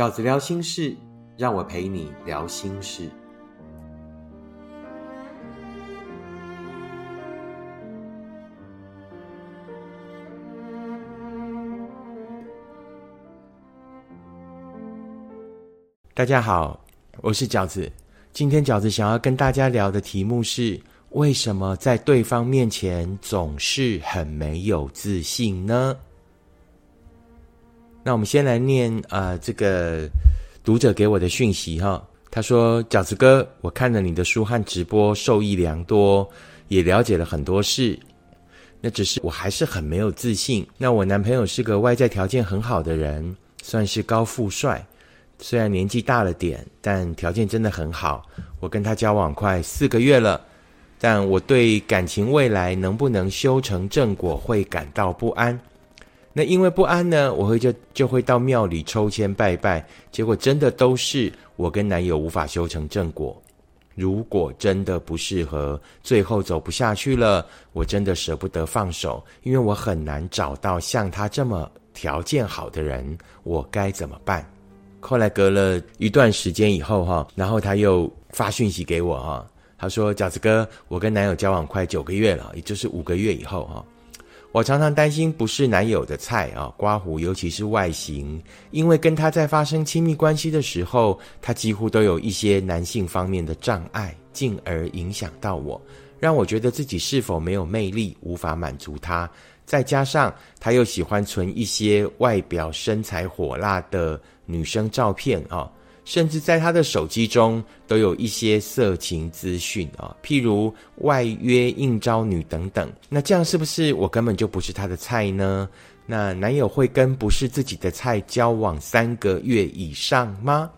饺子聊心事，让我陪你聊心事。大家好，我是饺子。今天饺子想要跟大家聊的题目是：为什么在对方面前总是很没有自信呢？那我们先来念啊，这个读者给我的讯息哈。他说：“饺子哥，我看了你的书和直播，受益良多，也了解了很多事。那只是我还是很没有自信。那我男朋友是个外在条件很好的人，算是高富帅。虽然年纪大了点，但条件真的很好。我跟他交往快四个月了，但我对感情未来能不能修成正果会感到不安。”那因为不安呢，我会就就会到庙里抽签拜拜，结果真的都是我跟男友无法修成正果。如果真的不适合，最后走不下去了，我真的舍不得放手，因为我很难找到像他这么条件好的人，我该怎么办？后来隔了一段时间以后哈，然后他又发讯息给我哈，他说：“饺子哥，我跟男友交往快九个月了，也就是五个月以后哈。”我常常担心不是男友的菜啊，刮胡，尤其是外形，因为跟他在发生亲密关系的时候，他几乎都有一些男性方面的障碍，进而影响到我，让我觉得自己是否没有魅力，无法满足他。再加上他又喜欢存一些外表身材火辣的女生照片啊。甚至在他的手机中都有一些色情资讯啊，譬如外约应招女等等。那这样是不是我根本就不是他的菜呢？那男友会跟不是自己的菜交往三个月以上吗？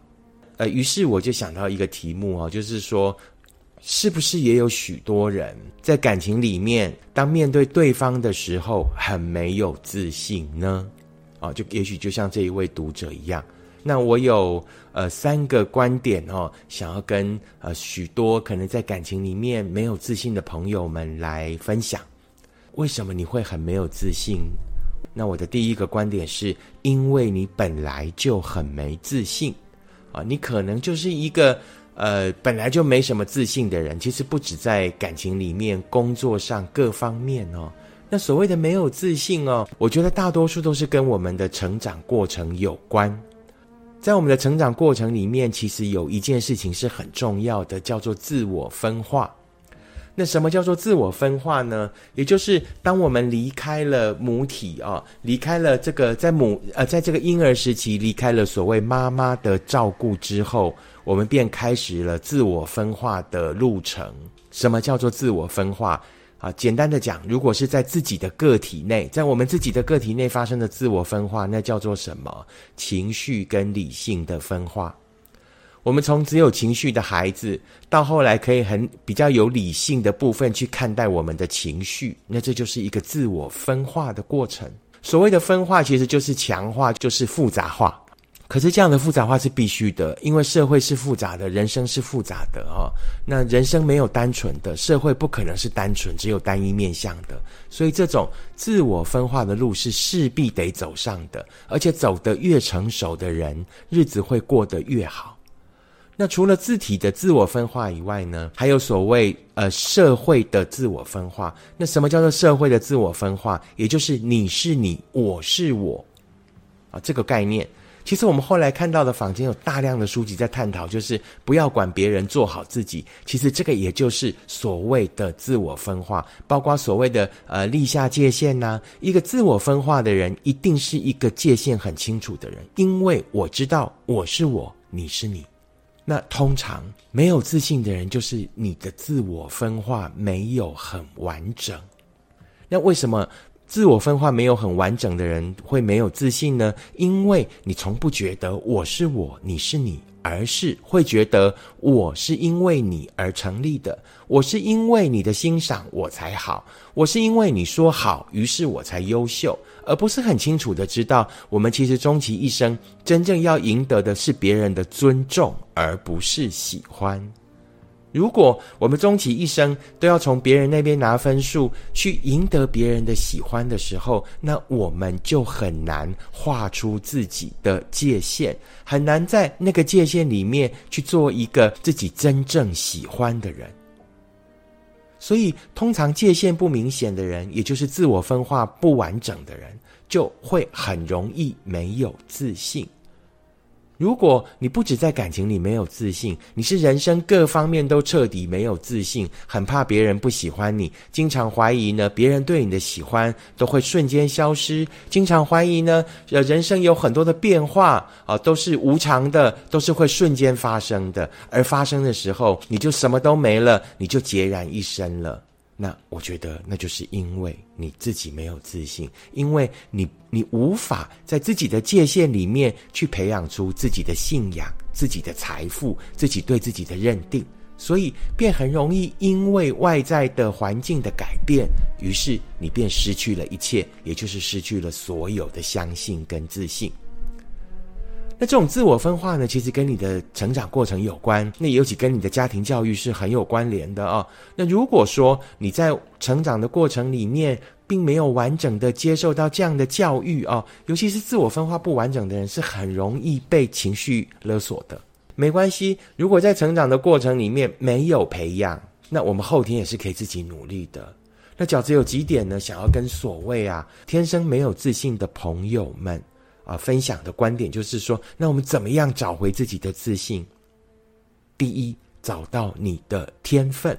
呃，于是我就想到一个题目啊，就是说，是不是也有许多人在感情里面，当面对对方的时候很没有自信呢？啊，就也许就像这一位读者一样。那我有呃三个观点哦，想要跟呃许多可能在感情里面没有自信的朋友们来分享。为什么你会很没有自信？那我的第一个观点是，因为你本来就很没自信啊，你可能就是一个呃本来就没什么自信的人。其实不止在感情里面，工作上各方面哦。那所谓的没有自信哦，我觉得大多数都是跟我们的成长过程有关。在我们的成长过程里面，其实有一件事情是很重要的，叫做自我分化。那什么叫做自我分化呢？也就是当我们离开了母体啊，离开了这个在母呃，在这个婴儿时期离开了所谓妈妈的照顾之后，我们便开始了自我分化的路程。什么叫做自我分化？啊，简单的讲，如果是在自己的个体内，在我们自己的个体内发生的自我分化，那叫做什么？情绪跟理性的分化。我们从只有情绪的孩子，到后来可以很比较有理性的部分去看待我们的情绪，那这就是一个自我分化的过程。所谓的分化，其实就是强化，就是复杂化。可是这样的复杂化是必须的，因为社会是复杂的，人生是复杂的哈。那人生没有单纯的，社会不可能是单纯只有单一面向的，所以这种自我分化的路是势必得走上的，而且走得越成熟的人，日子会过得越好。那除了字体的自我分化以外呢，还有所谓呃社会的自我分化。那什么叫做社会的自我分化？也就是你是你，我是我啊，这个概念。其实我们后来看到的坊间有大量的书籍在探讨，就是不要管别人，做好自己。其实这个也就是所谓的自我分化，包括所谓的呃立下界限呐。一个自我分化的人，一定是一个界限很清楚的人，因为我知道我是我，你是你。那通常没有自信的人，就是你的自我分化没有很完整。那为什么？自我分化没有很完整的人会没有自信呢？因为你从不觉得我是我，你是你，而是会觉得我是因为你而成立的，我是因为你的欣赏我才好，我是因为你说好，于是我才优秀，而不是很清楚的知道，我们其实终其一生真正要赢得的是别人的尊重，而不是喜欢。如果我们终其一生都要从别人那边拿分数去赢得别人的喜欢的时候，那我们就很难画出自己的界限，很难在那个界限里面去做一个自己真正喜欢的人。所以，通常界限不明显的人，也就是自我分化不完整的人，就会很容易没有自信。如果你不止在感情里没有自信，你是人生各方面都彻底没有自信，很怕别人不喜欢你，经常怀疑呢，别人对你的喜欢都会瞬间消失，经常怀疑呢，呃，人生有很多的变化啊，都是无常的，都是会瞬间发生的，而发生的时候，你就什么都没了，你就孑然一身了。那我觉得，那就是因为你自己没有自信，因为你你无法在自己的界限里面去培养出自己的信仰、自己的财富、自己对自己的认定，所以便很容易因为外在的环境的改变，于是你便失去了一切，也就是失去了所有的相信跟自信。那这种自我分化呢，其实跟你的成长过程有关，那尤其跟你的家庭教育是很有关联的啊。那如果说你在成长的过程里面，并没有完整的接受到这样的教育啊，尤其是自我分化不完整的人，是很容易被情绪勒索的。没关系，如果在成长的过程里面没有培养，那我们后天也是可以自己努力的。那饺子有几点呢？想要跟所谓啊天生没有自信的朋友们。啊，分享的观点就是说，那我们怎么样找回自己的自信？第一，找到你的天分。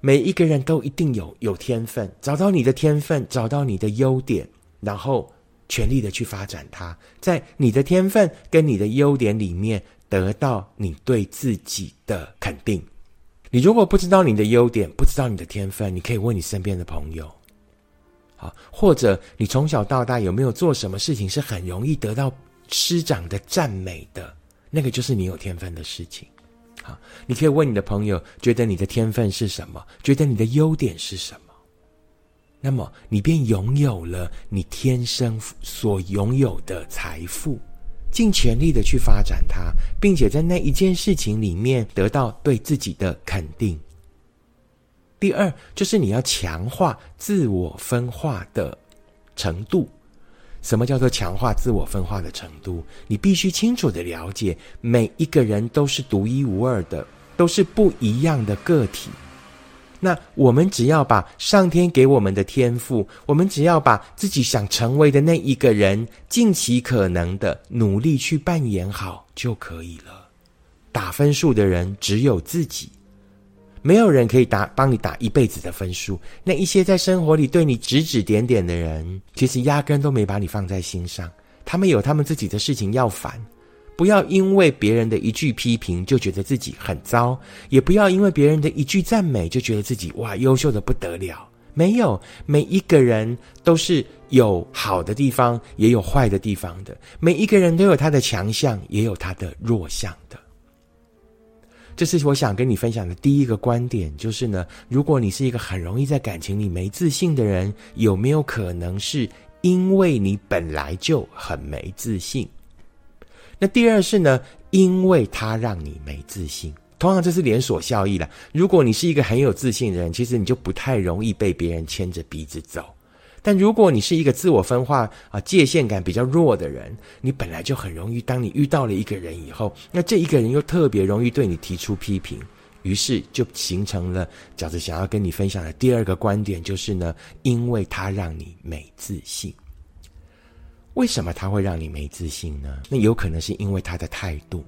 每一个人都一定有有天分，找到你的天分，找到你的优点，然后全力的去发展它，在你的天分跟你的优点里面得到你对自己的肯定。你如果不知道你的优点，不知道你的天分，你可以问你身边的朋友。啊，或者你从小到大有没有做什么事情是很容易得到师长的赞美的？那个就是你有天分的事情。好，你可以问你的朋友，觉得你的天分是什么？觉得你的优点是什么？那么你便拥有了你天生所拥有的财富，尽全力的去发展它，并且在那一件事情里面得到对自己的肯定。第二，就是你要强化自我分化的程度。什么叫做强化自我分化的程度？你必须清楚的了解，每一个人都是独一无二的，都是不一样的个体。那我们只要把上天给我们的天赋，我们只要把自己想成为的那一个人，尽其可能的努力去扮演好就可以了。打分数的人只有自己。没有人可以打帮你打一辈子的分数。那一些在生活里对你指指点点的人，其实压根都没把你放在心上。他们有他们自己的事情要烦。不要因为别人的一句批评就觉得自己很糟，也不要因为别人的一句赞美就觉得自己哇优秀的不得了。没有，每一个人都是有好的地方，也有坏的地方的。每一个人都有他的强项，也有他的弱项的。这是我想跟你分享的第一个观点，就是呢，如果你是一个很容易在感情里没自信的人，有没有可能是因为你本来就很没自信？那第二是呢，因为他让你没自信，同样这是连锁效益了。如果你是一个很有自信的人，其实你就不太容易被别人牵着鼻子走。但如果你是一个自我分化啊界限感比较弱的人，你本来就很容易，当你遇到了一个人以后，那这一个人又特别容易对你提出批评，于是就形成了饺子想要跟你分享的第二个观点，就是呢，因为他让你没自信。为什么他会让你没自信呢？那有可能是因为他的态度。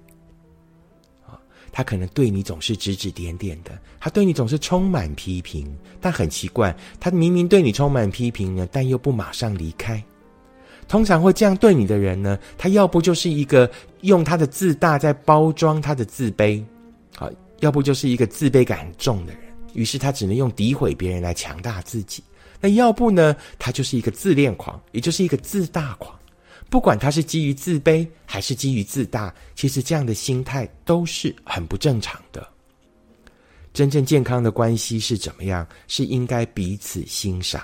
他可能对你总是指指点点的，他对你总是充满批评，但很奇怪，他明明对你充满批评呢，但又不马上离开。通常会这样对你的人呢，他要不就是一个用他的自大在包装他的自卑，好，要不就是一个自卑感很重的人，于是他只能用诋毁别人来强大自己。那要不呢，他就是一个自恋狂，也就是一个自大狂。不管他是基于自卑还是基于自大，其实这样的心态都是很不正常的。真正健康的关系是怎么样？是应该彼此欣赏。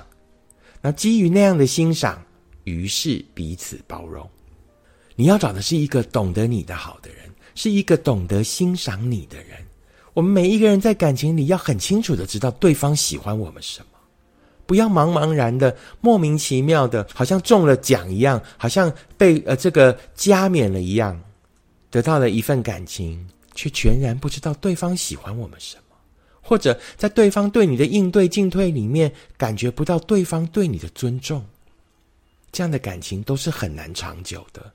那基于那样的欣赏，于是彼此包容。你要找的是一个懂得你的好的人，是一个懂得欣赏你的人。我们每一个人在感情里要很清楚的知道对方喜欢我们什么，不要茫茫然的、莫名其妙的，好像中了奖一样，好像被呃这个加冕了一样，得到了一份感情，却全然不知道对方喜欢我们什么，或者在对方对你的应对进退里面，感觉不到对方对你的尊重，这样的感情都是很难长久的。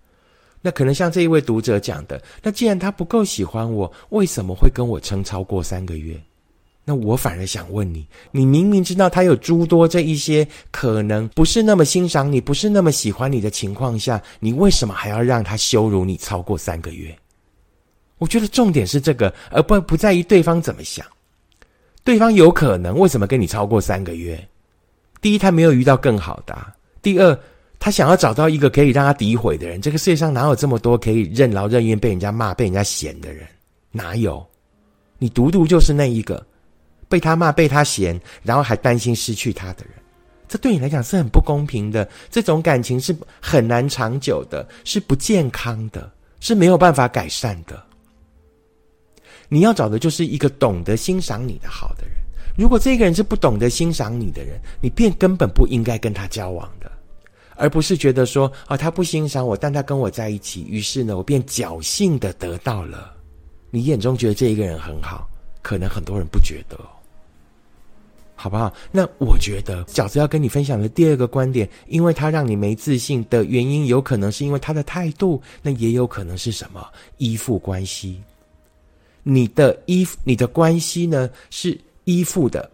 那可能像这一位读者讲的，那既然他不够喜欢我，为什么会跟我撑超过三个月？那我反而想问你，你明明知道他有诸多这一些可能不是那么欣赏你，不是那么喜欢你的情况下，你为什么还要让他羞辱你超过三个月？我觉得重点是这个，而不不在于对方怎么想。对方有可能为什么跟你超过三个月？第一，他没有遇到更好的；第二。他想要找到一个可以让他诋毁的人，这个世界上哪有这么多可以任劳任怨被人家骂、被人家嫌的人？哪有？你独独就是那一个被他骂、被他嫌，然后还担心失去他的人。这对你来讲是很不公平的，这种感情是很难长久的，是不健康的，是没有办法改善的。你要找的就是一个懂得欣赏你的好的人。如果这个人是不懂得欣赏你的人，你便根本不应该跟他交往的。而不是觉得说啊，他不欣赏我，但他跟我在一起，于是呢，我便侥幸的得到了。你眼中觉得这一个人很好，可能很多人不觉得，好不好？那我觉得饺子要跟你分享的第二个观点，因为他让你没自信的原因，有可能是因为他的态度，那也有可能是什么依附关系。你的依附，你的关系呢是依附的。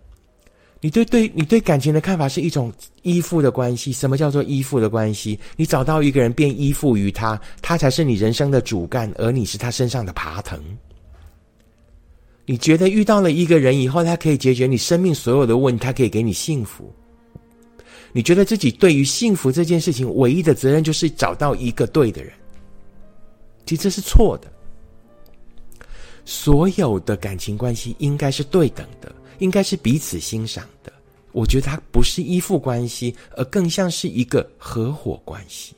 你对对，你对感情的看法是一种依附的关系。什么叫做依附的关系？你找到一个人，便依附于他，他才是你人生的主干，而你是他身上的爬藤。你觉得遇到了一个人以后，他可以解决你生命所有的问题，他可以给你幸福。你觉得自己对于幸福这件事情，唯一的责任就是找到一个对的人。其实这是错的。所有的感情关系应该是对等的。应该是彼此欣赏的，我觉得它不是依附关系，而更像是一个合伙关系。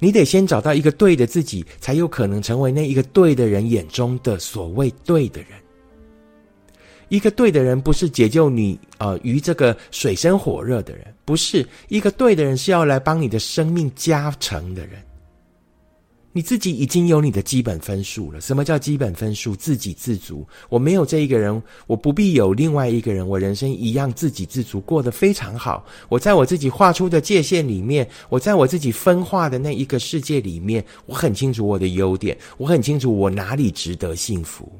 你得先找到一个对的自己，才有可能成为那一个对的人眼中的所谓对的人。一个对的人不是解救你呃于这个水深火热的人，不是一个对的人是要来帮你的生命加成的人。你自己已经有你的基本分数了。什么叫基本分数？自给自足。我没有这一个人，我不必有另外一个人。我人生一样自给自足，过得非常好。我在我自己画出的界限里面，我在我自己分化的那一个世界里面，我很清楚我的优点，我很清楚我哪里值得幸福。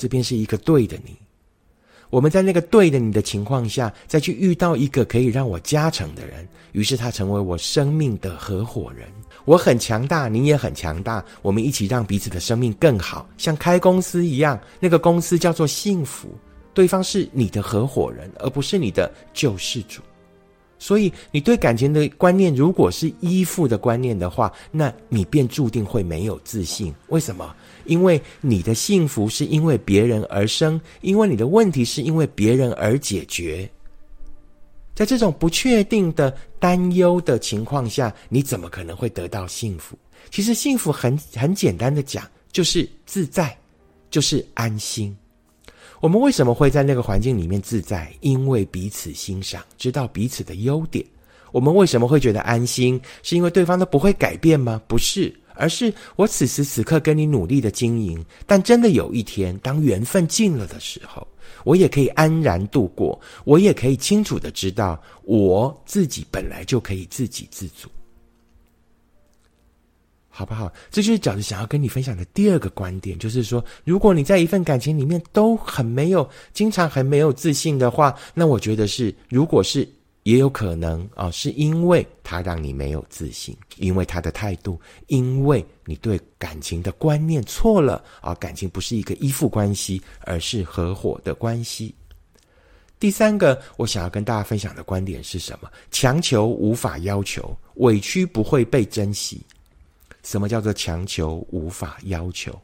这边是一个对的你。我们在那个对的你的情况下，再去遇到一个可以让我加成的人，于是他成为我生命的合伙人。我很强大，你也很强大，我们一起让彼此的生命更好，像开公司一样。那个公司叫做幸福，对方是你的合伙人，而不是你的救世主。所以，你对感情的观念如果是依附的观念的话，那你便注定会没有自信。为什么？因为你的幸福是因为别人而生，因为你的问题是因为别人而解决。在这种不确定的担忧的情况下，你怎么可能会得到幸福？其实幸福很很简单的讲，就是自在，就是安心。我们为什么会在那个环境里面自在？因为彼此欣赏，知道彼此的优点。我们为什么会觉得安心？是因为对方都不会改变吗？不是。而是我此时此刻跟你努力的经营，但真的有一天，当缘分尽了的时候，我也可以安然度过，我也可以清楚的知道，我自己本来就可以自给自足，好不好？这就是饺子想要跟你分享的第二个观点，就是说，如果你在一份感情里面都很没有，经常很没有自信的话，那我觉得是，如果是。也有可能啊，是因为他让你没有自信，因为他的态度，因为你对感情的观念错了啊，感情不是一个依附关系，而是合伙的关系。第三个，我想要跟大家分享的观点是什么？强求无法要求，委屈不会被珍惜。什么叫做强求无法要求？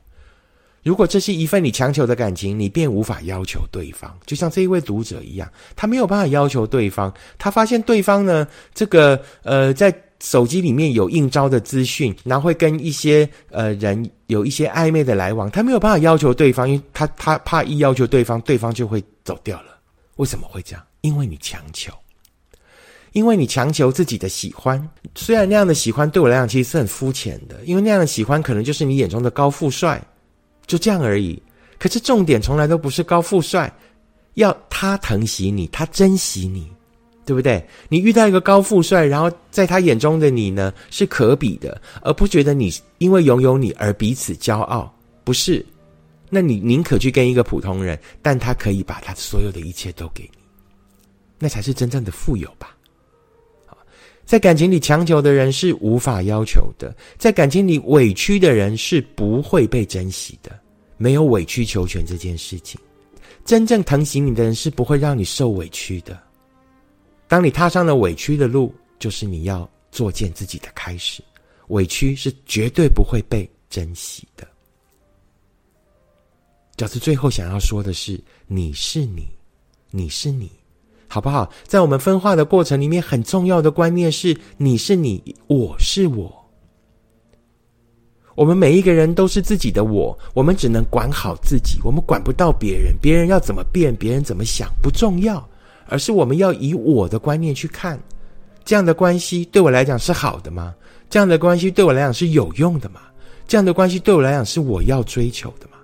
如果这是一份你强求的感情，你便无法要求对方。就像这一位读者一样，他没有办法要求对方。他发现对方呢，这个呃，在手机里面有应招的资讯，然后会跟一些呃人有一些暧昧的来往，他没有办法要求对方，因为他他怕一要求对方，对方就会走掉了。为什么会这样？因为你强求，因为你强求自己的喜欢。虽然那样的喜欢对我来讲其实是很肤浅的，因为那样的喜欢可能就是你眼中的高富帅，就这样而已。可是重点从来都不是高富帅，要他疼惜你，他珍惜你。对不对？你遇到一个高富帅，然后在他眼中的你呢是可比的，而不觉得你因为拥有你而彼此骄傲，不是？那你宁可去跟一个普通人，但他可以把他所有的一切都给你，那才是真正的富有吧？在感情里强求的人是无法要求的，在感情里委屈的人是不会被珍惜的，没有委曲求全这件事情。真正疼惜你的人是不会让你受委屈的。当你踏上了委屈的路，就是你要作践自己的开始。委屈是绝对不会被珍惜的。饺子最后想要说的是：你是你，你是你，好不好？在我们分化的过程里面，很重要的观念是：你是你，我是我。我们每一个人都是自己的我，我们只能管好自己，我们管不到别人。别人要怎么变，别人怎么想，不重要。而是我们要以我的观念去看，这样的关系对我来讲是好的吗？这样的关系对我来讲是有用的吗？这样的关系对我来讲是我要追求的吗？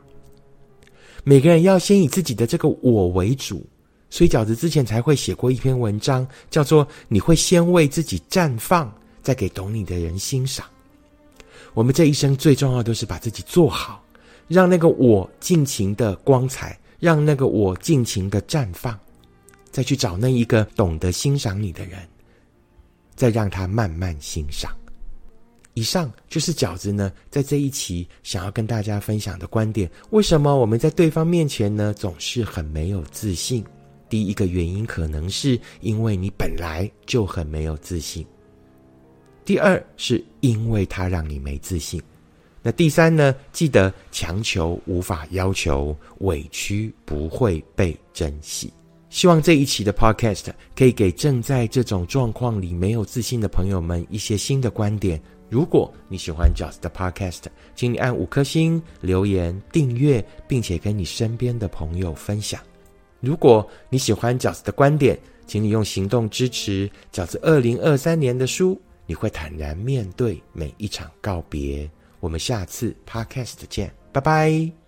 每个人要先以自己的这个我为主，所以饺子之前才会写过一篇文章，叫做“你会先为自己绽放，再给懂你的人欣赏”。我们这一生最重要的是把自己做好，让那个我尽情的光彩，让那个我尽情的绽放。再去找那一个懂得欣赏你的人，再让他慢慢欣赏。以上就是饺子呢，在这一期想要跟大家分享的观点。为什么我们在对方面前呢，总是很没有自信？第一个原因可能是因为你本来就很没有自信；第二是因为他让你没自信；那第三呢？记得强求无法要求，委屈不会被珍惜。希望这一期的 Podcast 可以给正在这种状况里没有自信的朋友们一些新的观点。如果你喜欢 Just 的 Podcast，请你按五颗星、留言、订阅，并且跟你身边的朋友分享。如果你喜欢饺子的观点，请你用行动支持饺子二零二三年的书。你会坦然面对每一场告别。我们下次 Podcast 见，拜拜。